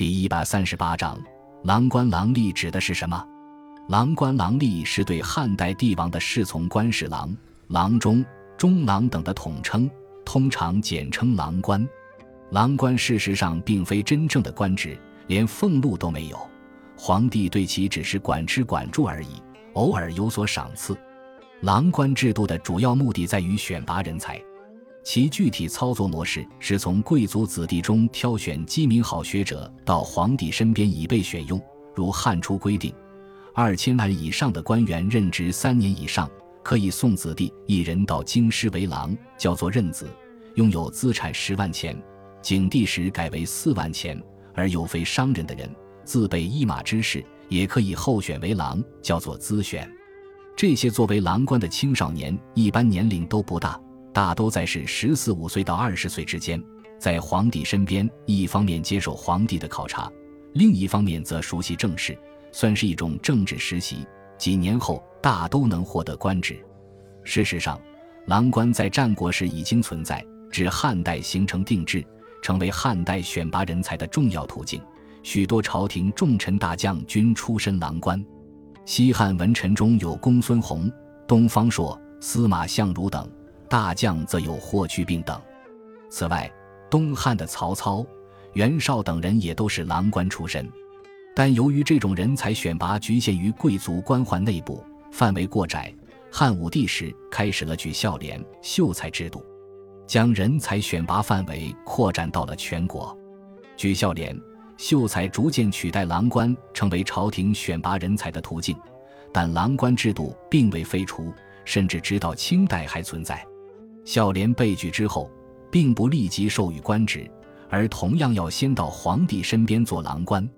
第一百三十八章，郎官郎吏指的是什么？郎官郎吏是对汉代帝王的侍从官侍郎、郎中、中郎等的统称，通常简称郎官。郎官事实上并非真正的官职，连俸禄都没有，皇帝对其只是管吃管住而已，偶尔有所赏赐。郎官制度的主要目的在于选拔人才。其具体操作模式是从贵族子弟中挑选机敏好学者到皇帝身边以备选用。如汉初规定，二千万以上的官员任职三年以上，可以送子弟一人到京师为郎，叫做任子。拥有资产十万钱，景帝时改为四万钱。而有非商人的人，自备一马之士，也可以候选为郎，叫做资选。这些作为郎官的青少年，一般年龄都不大。大都在是十四五岁到二十岁之间，在皇帝身边，一方面接受皇帝的考察，另一方面则熟悉政事，算是一种政治实习。几年后，大都能获得官职。事实上，郎官在战国时已经存在，至汉代形成定制，成为汉代选拔人才的重要途径。许多朝廷重臣大将均出身郎官。西汉文臣中有公孙弘、东方朔、司马相如等。大将则有霍去病等。此外，东汉的曹操、袁绍等人也都是郎官出身。但由于这种人才选拔局限于贵族官宦内部，范围过窄，汉武帝时开始了举孝廉、秀才制度，将人才选拔范围扩展到了全国。举孝廉、秀才逐渐取代郎官，成为朝廷选拔人才的途径。但郎官制度并未废除，甚至直到清代还存在。孝廉被举之后，并不立即授予官职，而同样要先到皇帝身边做郎官。